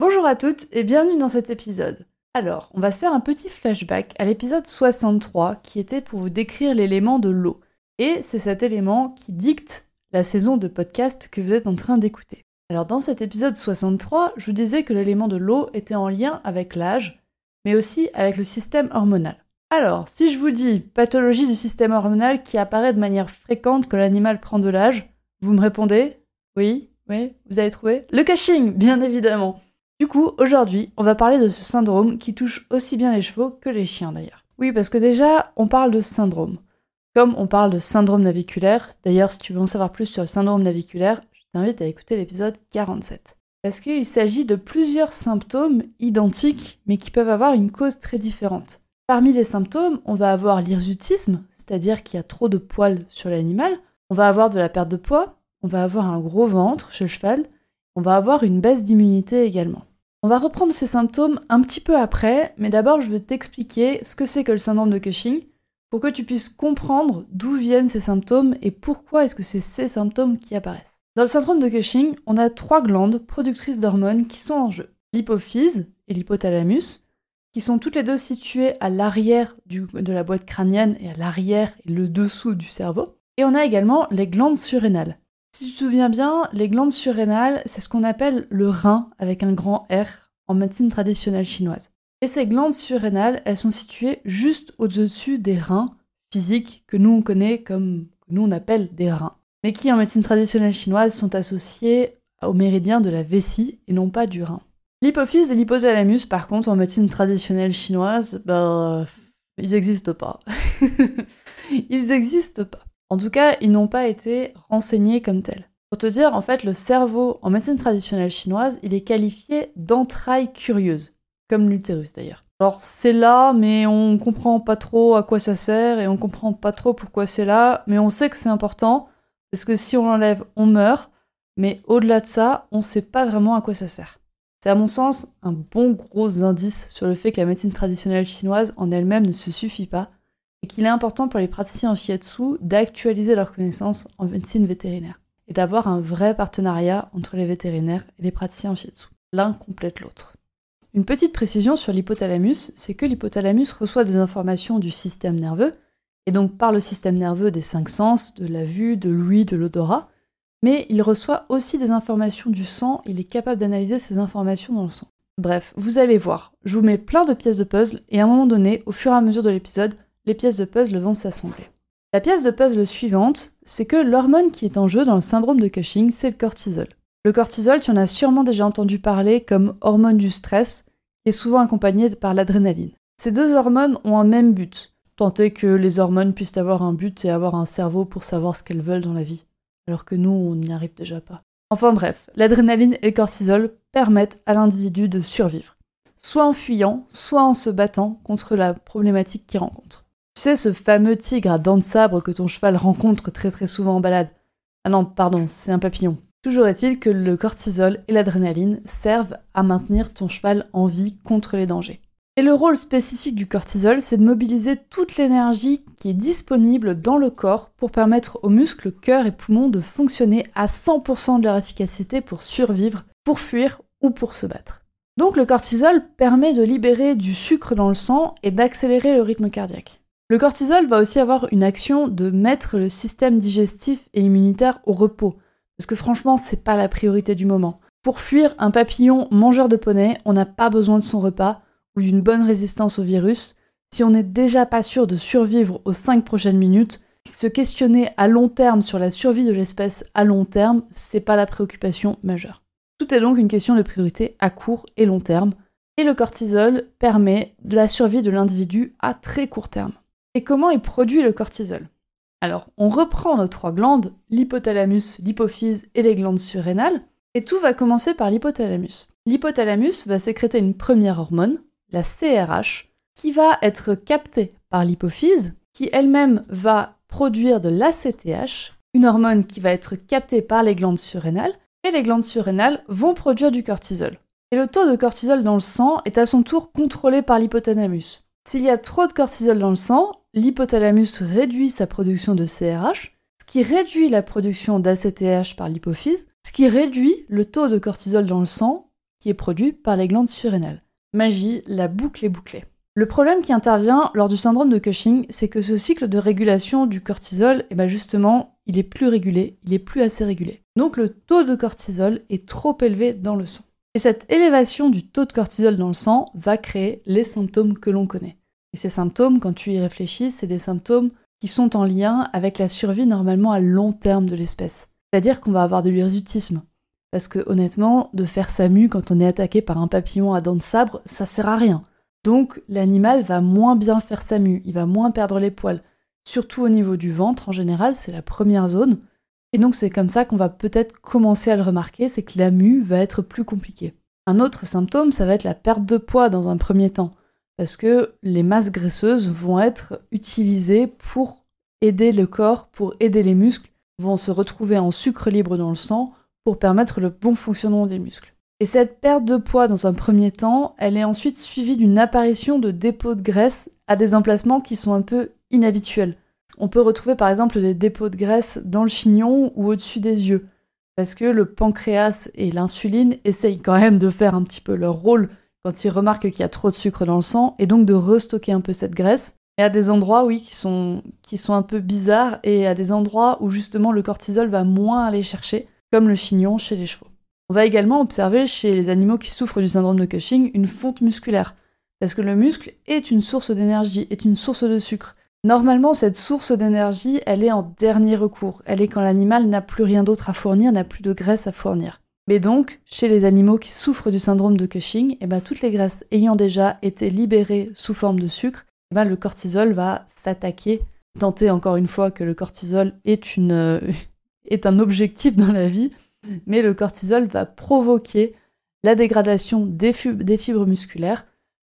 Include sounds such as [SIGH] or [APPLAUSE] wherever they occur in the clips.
Bonjour à toutes et bienvenue dans cet épisode. Alors, on va se faire un petit flashback à l'épisode 63 qui était pour vous décrire l'élément de l'eau. Et c'est cet élément qui dicte la saison de podcast que vous êtes en train d'écouter. Alors dans cet épisode 63, je vous disais que l'élément de l'eau était en lien avec l'âge, mais aussi avec le système hormonal. Alors, si je vous dis pathologie du système hormonal qui apparaît de manière fréquente quand l'animal prend de l'âge, vous me répondez Oui, oui, vous avez trouvé Le caching, bien évidemment. Du coup, aujourd'hui, on va parler de ce syndrome qui touche aussi bien les chevaux que les chiens d'ailleurs. Oui, parce que déjà, on parle de syndrome. Comme on parle de syndrome naviculaire, d'ailleurs, si tu veux en savoir plus sur le syndrome naviculaire, t'invite à écouter l'épisode 47. Parce qu'il s'agit de plusieurs symptômes identiques, mais qui peuvent avoir une cause très différente. Parmi les symptômes, on va avoir l'hirsutisme, c'est-à-dire qu'il y a trop de poils sur l'animal, on va avoir de la perte de poids, on va avoir un gros ventre chez le cheval, on va avoir une baisse d'immunité également. On va reprendre ces symptômes un petit peu après, mais d'abord je vais t'expliquer ce que c'est que le syndrome de Cushing, pour que tu puisses comprendre d'où viennent ces symptômes et pourquoi est-ce que c'est ces symptômes qui apparaissent. Dans le syndrome de Cushing, on a trois glandes productrices d'hormones qui sont en jeu. L'hypophyse et l'hypothalamus, qui sont toutes les deux situées à l'arrière de la boîte crânienne et à l'arrière et le dessous du cerveau. Et on a également les glandes surrénales. Si tu te souviens bien, les glandes surrénales, c'est ce qu'on appelle le rein avec un grand R en médecine traditionnelle chinoise. Et ces glandes surrénales, elles sont situées juste au-dessus des reins physiques que nous on connaît comme que nous on appelle des reins mais qui en médecine traditionnelle chinoise sont associés au méridien de la vessie et non pas du rein. L'hypophyse et l'hypothalamus, par contre, en médecine traditionnelle chinoise, ben, ils n'existent pas. [LAUGHS] ils n'existent pas. En tout cas, ils n'ont pas été renseignés comme tels. Pour te dire, en fait, le cerveau, en médecine traditionnelle chinoise, il est qualifié d'entrailles curieuses, comme l'utérus d'ailleurs. Alors c'est là, mais on comprend pas trop à quoi ça sert et on comprend pas trop pourquoi c'est là, mais on sait que c'est important parce que si on l'enlève, on meurt. Mais au-delà de ça, on sait pas vraiment à quoi ça sert. C'est à mon sens un bon gros indice sur le fait que la médecine traditionnelle chinoise en elle-même ne se suffit pas et qu'il est important pour les praticiens en shiatsu d'actualiser leurs connaissances en médecine vétérinaire et d'avoir un vrai partenariat entre les vétérinaires et les praticiens en shiatsu. L'un complète l'autre. Une petite précision sur l'hypothalamus, c'est que l'hypothalamus reçoit des informations du système nerveux et donc par le système nerveux des cinq sens, de la vue, de l'ouïe, de l'odorat, mais il reçoit aussi des informations du sang, il est capable d'analyser ces informations dans le sang. Bref, vous allez voir, je vous mets plein de pièces de puzzle, et à un moment donné, au fur et à mesure de l'épisode, les pièces de puzzle vont s'assembler. La pièce de puzzle suivante, c'est que l'hormone qui est en jeu dans le syndrome de Cushing, c'est le cortisol. Le cortisol, tu en as sûrement déjà entendu parler comme hormone du stress, qui est souvent accompagné par l'adrénaline. Ces deux hormones ont un même but, tenter que les hormones puissent avoir un but et avoir un cerveau pour savoir ce qu'elles veulent dans la vie, alors que nous, on n'y arrive déjà pas. Enfin bref, l'adrénaline et le cortisol permettent à l'individu de survivre, soit en fuyant, soit en se battant contre la problématique qu'il rencontre. Tu sais, ce fameux tigre à dents de sabre que ton cheval rencontre très très souvent en balade. Ah non, pardon, c'est un papillon. Toujours est-il que le cortisol et l'adrénaline servent à maintenir ton cheval en vie contre les dangers. Et le rôle spécifique du cortisol, c'est de mobiliser toute l'énergie qui est disponible dans le corps pour permettre aux muscles, cœur et poumons de fonctionner à 100% de leur efficacité pour survivre, pour fuir ou pour se battre. Donc le cortisol permet de libérer du sucre dans le sang et d'accélérer le rythme cardiaque. Le cortisol va aussi avoir une action de mettre le système digestif et immunitaire au repos, parce que franchement, c'est pas la priorité du moment. Pour fuir un papillon mangeur de poney, on n'a pas besoin de son repas, ou d'une bonne résistance au virus, si on n'est déjà pas sûr de survivre aux 5 prochaines minutes, se questionner à long terme sur la survie de l'espèce à long terme, c'est pas la préoccupation majeure. Tout est donc une question de priorité à court et long terme, et le cortisol permet de la survie de l'individu à très court terme. Et comment est produit le cortisol? Alors, on reprend nos trois glandes, l'hypothalamus, l'hypophyse et les glandes surrénales, et tout va commencer par l'hypothalamus. L'hypothalamus va sécréter une première hormone, la CRH, qui va être captée par l'hypophyse, qui elle-même va produire de l'ACTH, une hormone qui va être captée par les glandes surrénales, et les glandes surrénales vont produire du cortisol. Et le taux de cortisol dans le sang est à son tour contrôlé par l'hypothalamus. S'il y a trop de cortisol dans le sang, l'hypothalamus réduit sa production de CRH, ce qui réduit la production d'ACTH par l'hypophyse, ce qui réduit le taux de cortisol dans le sang qui est produit par les glandes surrénales. Magie, la boucle est bouclée. Le problème qui intervient lors du syndrome de Cushing, c'est que ce cycle de régulation du cortisol, eh ben justement, il est plus régulé, il est plus assez régulé. Donc le taux de cortisol est trop élevé dans le sang. Et cette élévation du taux de cortisol dans le sang va créer les symptômes que l'on connaît. Et ces symptômes, quand tu y réfléchis, c'est des symptômes qui sont en lien avec la survie normalement à long terme de l'espèce. C'est-à-dire qu'on va avoir de l'hirsutisme. Parce que honnêtement, de faire sa mue quand on est attaqué par un papillon à dents de sabre, ça sert à rien. Donc l'animal va moins bien faire sa mue, il va moins perdre les poils. Surtout au niveau du ventre en général, c'est la première zone. Et donc c'est comme ça qu'on va peut-être commencer à le remarquer, c'est que la mue va être plus compliquée. Un autre symptôme, ça va être la perte de poids dans un premier temps, parce que les masses graisseuses vont être utilisées pour aider le corps, pour aider les muscles, vont se retrouver en sucre libre dans le sang pour permettre le bon fonctionnement des muscles. Et cette perte de poids dans un premier temps, elle est ensuite suivie d'une apparition de dépôts de graisse à des emplacements qui sont un peu inhabituels. On peut retrouver par exemple des dépôts de graisse dans le chignon ou au-dessus des yeux, parce que le pancréas et l'insuline essayent quand même de faire un petit peu leur rôle quand ils remarquent qu'il y a trop de sucre dans le sang, et donc de restocker un peu cette graisse. Et à des endroits, oui, qui sont, qui sont un peu bizarres, et à des endroits où justement le cortisol va moins aller chercher, comme le chignon chez les chevaux. On va également observer chez les animaux qui souffrent du syndrome de Cushing une fonte musculaire, parce que le muscle est une source d'énergie, est une source de sucre. Normalement, cette source d'énergie, elle est en dernier recours. Elle est quand l'animal n'a plus rien d'autre à fournir, n'a plus de graisse à fournir. Mais donc, chez les animaux qui souffrent du syndrome de Cushing, eh ben, toutes les graisses ayant déjà été libérées sous forme de sucre, eh ben, le cortisol va s'attaquer. Tenter encore une fois que le cortisol une, [LAUGHS] est un objectif dans la vie, mais le cortisol va provoquer la dégradation des, fibres musculaires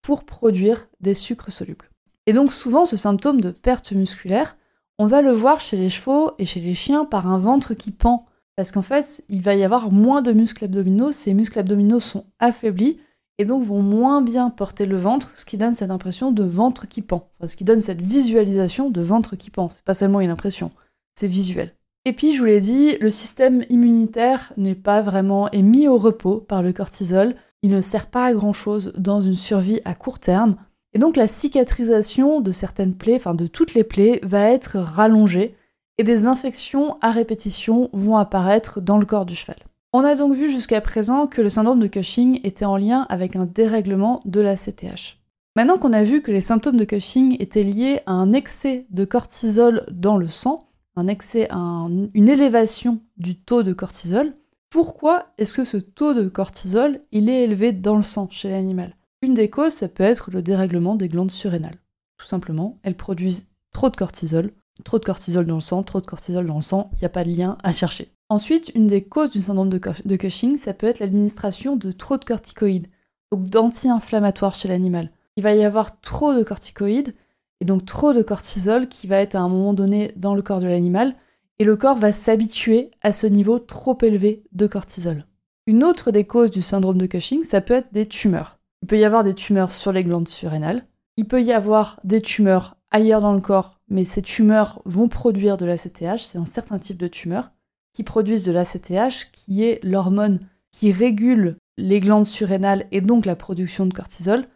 pour produire des sucres solubles. Et donc souvent ce symptôme de perte musculaire, on va le voir chez les chevaux et chez les chiens par un ventre qui pend. Parce qu'en fait, il va y avoir moins de muscles abdominaux, ces muscles abdominaux sont affaiblis et donc vont moins bien porter le ventre, ce qui donne cette impression de ventre qui pend. ce qui donne cette visualisation de ventre qui pend. C'est pas seulement une impression, c'est visuel. Et puis, je vous l'ai dit, le système immunitaire n'est pas vraiment mis au repos par le cortisol. Il ne sert pas à grand chose dans une survie à court terme. Et donc, la cicatrisation de certaines plaies, enfin de toutes les plaies, va être rallongée et des infections à répétition vont apparaître dans le corps du cheval. On a donc vu jusqu'à présent que le syndrome de Cushing était en lien avec un dérèglement de la CTH. Maintenant qu'on a vu que les symptômes de Cushing étaient liés à un excès de cortisol dans le sang, un excès, une élévation du taux de cortisol. Pourquoi est-ce que ce taux de cortisol, il est élevé dans le sang chez l'animal? Une des causes, ça peut être le dérèglement des glandes surrénales. Tout simplement, elles produisent trop de cortisol, trop de cortisol dans le sang, trop de cortisol dans le sang, il n'y a pas de lien à chercher. Ensuite, une des causes du syndrome de, Cushing, ça peut être l'administration de trop de corticoïdes, donc d'anti-inflammatoires chez l'animal. Il va y avoir trop de corticoïdes, et donc trop de cortisol qui va être à un moment donné dans le corps de l'animal, et le corps va s'habituer à ce niveau trop élevé de cortisol. Une autre des causes du syndrome de Cushing, ça peut être des tumeurs. Il peut y avoir des tumeurs sur les glandes surrénales, il peut y avoir des tumeurs ailleurs dans le corps, mais ces tumeurs vont produire de l'ACTH, c'est un certain type de tumeurs qui produisent de l'ACTH, qui est l'hormone qui régule les glandes surrénales et donc la production de cortisol.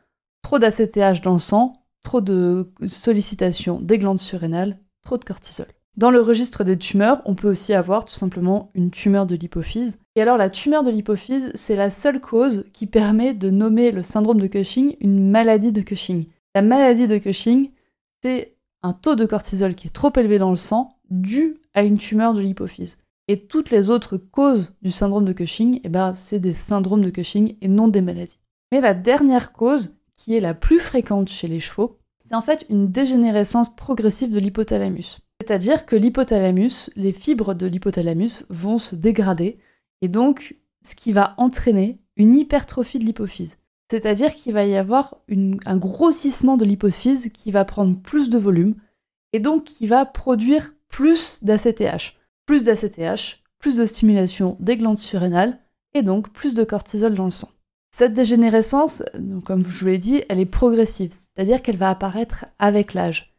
Trop d'ACTH dans le sang trop de sollicitation des glandes surrénales, trop de cortisol. Dans le registre des tumeurs, on peut aussi avoir tout simplement une tumeur de l'hypophyse. Et alors la tumeur de l'hypophyse, c'est la seule cause qui permet de nommer le syndrome de Cushing une maladie de Cushing. La maladie de Cushing, c'est un taux de cortisol qui est trop élevé dans le sang dû à une tumeur de l'hypophyse. Et toutes les autres causes du syndrome de Cushing, eh ben, c'est des syndromes de Cushing et non des maladies. Mais la dernière cause qui est la plus fréquente chez les chevaux, c'est en fait une dégénérescence progressive de l'hypothalamus. C'est-à-dire que l'hypothalamus, les fibres de l'hypothalamus vont se dégrader, et donc ce qui va entraîner une hypertrophie de l'hypophyse. C'est-à-dire qu'il va y avoir un grossissement de l'hypophyse qui va prendre plus de volume et donc qui va produire plus d'ACTH. Plus d'ACTH, plus de stimulation des glandes surrénales et donc plus de cortisol dans le sang. Cette dégénérescence, comme je vous l'ai dit, elle est progressive, c'est-à-dire qu'elle va apparaître avec l'âge.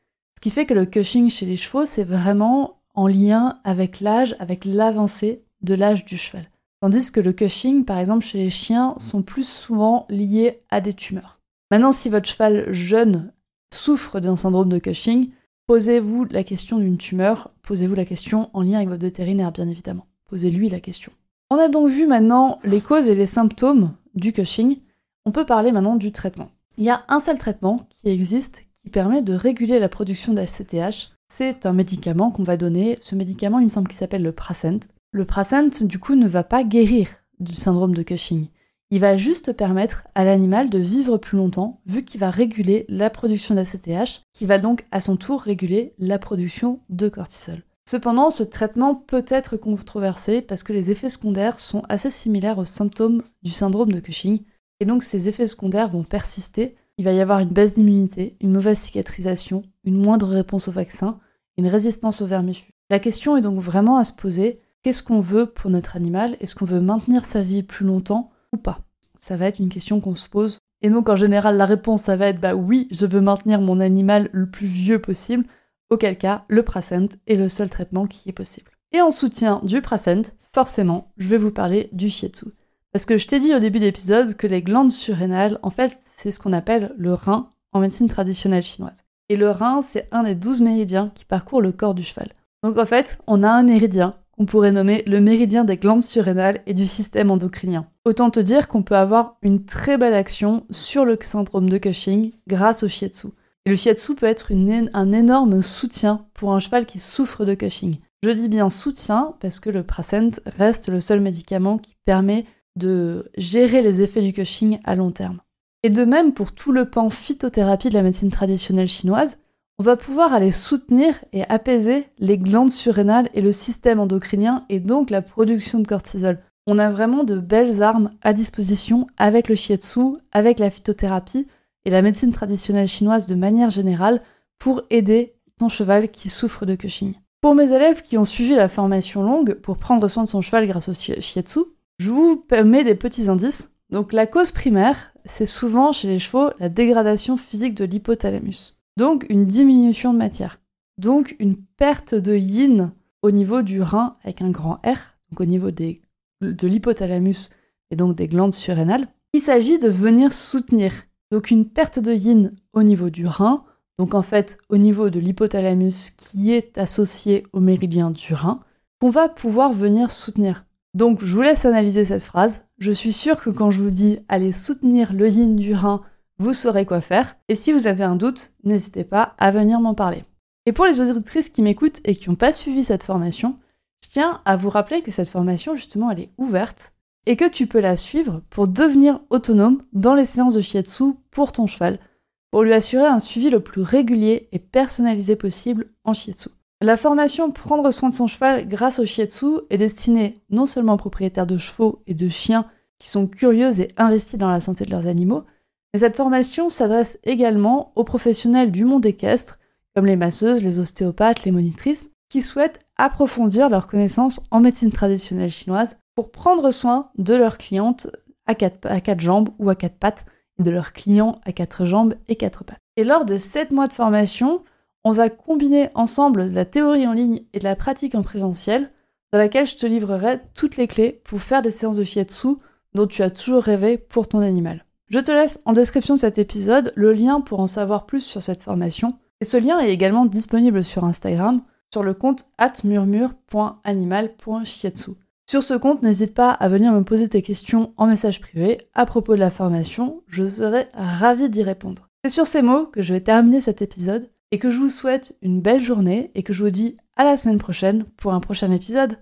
Qui fait que le Cushing chez les chevaux, c'est vraiment en lien avec l'âge, avec l'avancée de l'âge du cheval. Tandis que le Cushing, par exemple, chez les chiens, sont plus souvent liés à des tumeurs. Maintenant, si votre cheval jeune souffre d'un syndrome de Cushing, posez-vous la question d'une tumeur, posez-vous la question en lien avec votre vétérinaire, bien évidemment. Posez-lui la question. On a donc vu maintenant les causes et les symptômes du Cushing. On peut parler maintenant du traitement. Il y a un seul traitement qui existe qui permet de réguler la production d'HCTH. C'est un médicament qu'on va donner. Ce médicament, il me semble qu'il s'appelle le Prasent. Le Prasent, du coup, ne va pas guérir du syndrome de Cushing. Il va juste permettre à l'animal de vivre plus longtemps, vu qu'il va réguler la production d'ACTH, qui va donc à son tour réguler la production de cortisol. Cependant, ce traitement peut être controversé parce que les effets secondaires sont assez similaires aux symptômes du syndrome de Cushing, et donc ces effets secondaires vont persister. Il va y avoir une baisse d'immunité, une mauvaise cicatrisation, une moindre réponse au vaccin, une résistance aux vermifuges. La question est donc vraiment à se poser, qu'est-ce qu'on veut pour notre animal? Est-ce qu'on veut maintenir sa vie plus longtemps ou pas? Ça va être une question qu'on se pose. Et donc en général la réponse ça va être bah oui, je veux maintenir mon animal le plus vieux possible auquel cas le Prasent est le seul traitement qui est possible. Et en soutien du Prasent, forcément, je vais vous parler du Shiatsu. Parce que je t'ai dit au début de l'épisode que les glandes surrénales, en fait, c'est ce qu'on appelle le rein en médecine traditionnelle chinoise. Et le rein, c'est un des douze méridiens qui parcourent le corps du cheval. Donc en fait, on a un méridien qu'on pourrait nommer le méridien des glandes surrénales et du système endocrinien. Autant te dire qu'on peut avoir une très belle action sur le syndrome de Cushing grâce au shiatsu. Et le shiatsu peut être un énorme soutien pour un cheval qui souffre de Cushing. Je dis bien soutien parce que le Prasent reste le seul médicament qui permet de gérer les effets du Cushing à long terme. Et de même pour tout le pan phytothérapie de la médecine traditionnelle chinoise, on va pouvoir aller soutenir et apaiser les glandes surrénales et le système endocrinien et donc la production de cortisol. On a vraiment de belles armes à disposition avec le shiatsu, avec la phytothérapie et la médecine traditionnelle chinoise de manière générale pour aider ton cheval qui souffre de Cushing. Pour mes élèves qui ont suivi la formation longue pour prendre soin de son cheval grâce au shiatsu, je vous mets des petits indices. Donc la cause primaire, c'est souvent chez les chevaux la dégradation physique de l'hypothalamus. Donc une diminution de matière. Donc une perte de yin au niveau du rein avec un grand R, au niveau de l'hypothalamus et donc des glandes surrénales. Il s'agit de venir soutenir donc une perte de yin au niveau du rein, donc en fait au niveau de l'hypothalamus qui est associé au méridien du rein, qu'on va pouvoir venir soutenir. Donc je vous laisse analyser cette phrase. Je suis sûre que quand je vous dis allez soutenir le yin du rein, vous saurez quoi faire. Et si vous avez un doute, n'hésitez pas à venir m'en parler. Et pour les auditrices qui m'écoutent et qui n'ont pas suivi cette formation, je tiens à vous rappeler que cette formation, justement, elle est ouverte et que tu peux la suivre pour devenir autonome dans les séances de shiatsu pour ton cheval, pour lui assurer un suivi le plus régulier et personnalisé possible en shiatsu. La formation Prendre soin de son cheval grâce au shiatsu est destinée non seulement aux propriétaires de chevaux et de chiens qui sont curieux et investis dans la santé de leurs animaux, mais cette formation s'adresse également aux professionnels du monde équestre, comme les masseuses, les ostéopathes, les monitrices, qui souhaitent approfondir leurs connaissances en médecine traditionnelle chinoise pour prendre soin de leurs clientes à quatre, à quatre jambes ou à quatre pattes, et de leurs clients à quatre jambes et quatre pattes. Et lors de sept mois de formation, on va combiner ensemble la théorie en ligne et de la pratique en présentiel, dans laquelle je te livrerai toutes les clés pour faire des séances de shiatsu dont tu as toujours rêvé pour ton animal. Je te laisse en description de cet épisode le lien pour en savoir plus sur cette formation. Et ce lien est également disponible sur Instagram sur le compte atmurmure.animal.shiatsu. Sur ce compte, n'hésite pas à venir me poser tes questions en message privé à propos de la formation, je serai ravie d'y répondre. C'est sur ces mots que je vais terminer cet épisode et que je vous souhaite une belle journée et que je vous dis à la semaine prochaine pour un prochain épisode.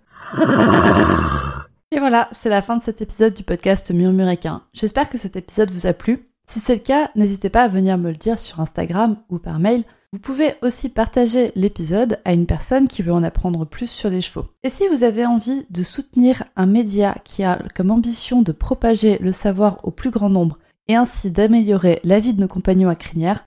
et voilà, c'est la fin de cet épisode du podcast Murmuréquin. J'espère que cet épisode vous a plu. Si c'est le cas, n'hésitez pas à venir me le dire sur Instagram ou par mail Vous pouvez aussi partager l'épisode à une personne qui veut en apprendre plus sur les chevaux. Et si vous avez envie de soutenir un média qui a comme ambition de propager le savoir au plus grand nombre et ainsi d'améliorer la vie de nos compagnons à crinière,